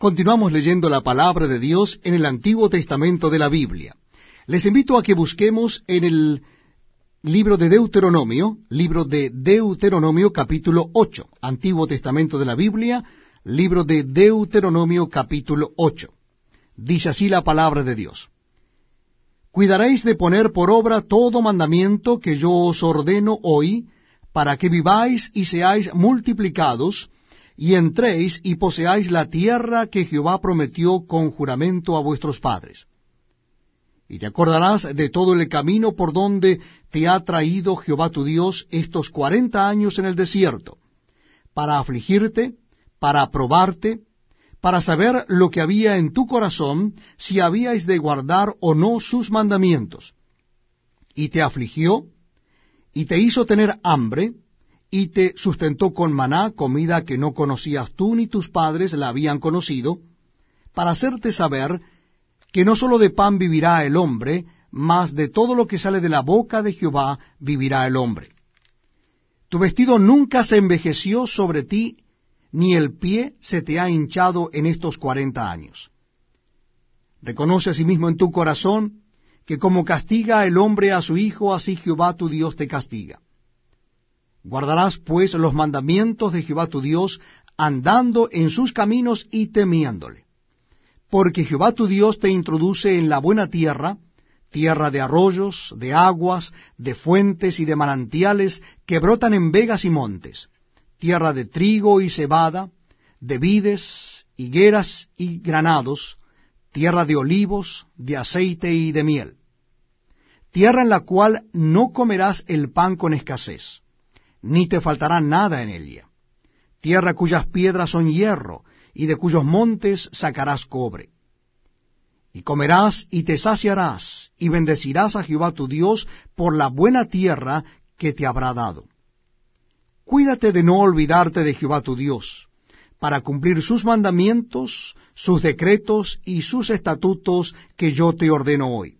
Continuamos leyendo la palabra de Dios en el Antiguo Testamento de la Biblia. Les invito a que busquemos en el libro de Deuteronomio, libro de Deuteronomio capítulo 8, Antiguo Testamento de la Biblia, libro de Deuteronomio capítulo 8. Dice así la palabra de Dios. Cuidaréis de poner por obra todo mandamiento que yo os ordeno hoy, para que viváis y seáis multiplicados, y entréis y poseáis la tierra que Jehová prometió con juramento a vuestros padres. Y te acordarás de todo el camino por donde te ha traído Jehová tu Dios estos cuarenta años en el desierto, para afligirte, para probarte, para saber lo que había en tu corazón, si habíais de guardar o no sus mandamientos. Y te afligió, y te hizo tener hambre, y te sustentó con maná, comida que no conocías tú ni tus padres la habían conocido, para hacerte saber que no sólo de pan vivirá el hombre, mas de todo lo que sale de la boca de Jehová vivirá el hombre. Tu vestido nunca se envejeció sobre ti, ni el pie se te ha hinchado en estos cuarenta años. Reconoce asimismo en tu corazón que como castiga el hombre a su hijo, así Jehová tu Dios te castiga. Guardarás pues los mandamientos de Jehová tu Dios, andando en sus caminos y temiéndole. Porque Jehová tu Dios te introduce en la buena tierra, tierra de arroyos, de aguas, de fuentes y de manantiales que brotan en vegas y montes, tierra de trigo y cebada, de vides, higueras y granados, tierra de olivos, de aceite y de miel, tierra en la cual no comerás el pan con escasez ni te faltará nada en ella. Tierra cuyas piedras son hierro, y de cuyos montes sacarás cobre. Y comerás y te saciarás, y bendecirás a Jehová tu Dios por la buena tierra que te habrá dado. Cuídate de no olvidarte de Jehová tu Dios, para cumplir sus mandamientos, sus decretos y sus estatutos que yo te ordeno hoy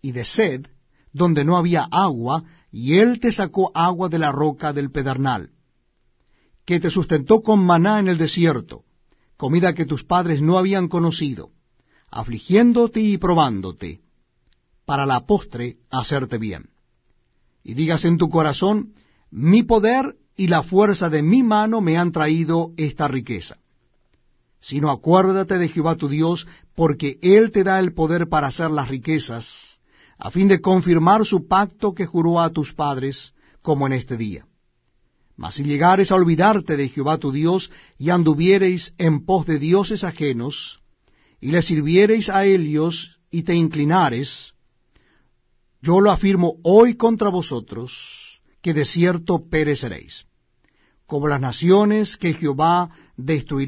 y de sed, donde no había agua, y él te sacó agua de la roca del pedernal, que te sustentó con maná en el desierto, comida que tus padres no habían conocido, afligiéndote y probándote, para la postre hacerte bien. Y digas en tu corazón, mi poder y la fuerza de mi mano me han traído esta riqueza. Sino acuérdate de Jehová tu Dios, porque Él te da el poder para hacer las riquezas, a fin de confirmar su pacto que juró a tus padres, como en este día. Mas si llegares a olvidarte de Jehová tu Dios, y anduviereis en pos de dioses ajenos, y le sirviereis a ellos, y te inclinares, yo lo afirmo hoy contra vosotros, que de cierto pereceréis, como las naciones que Jehová destruirá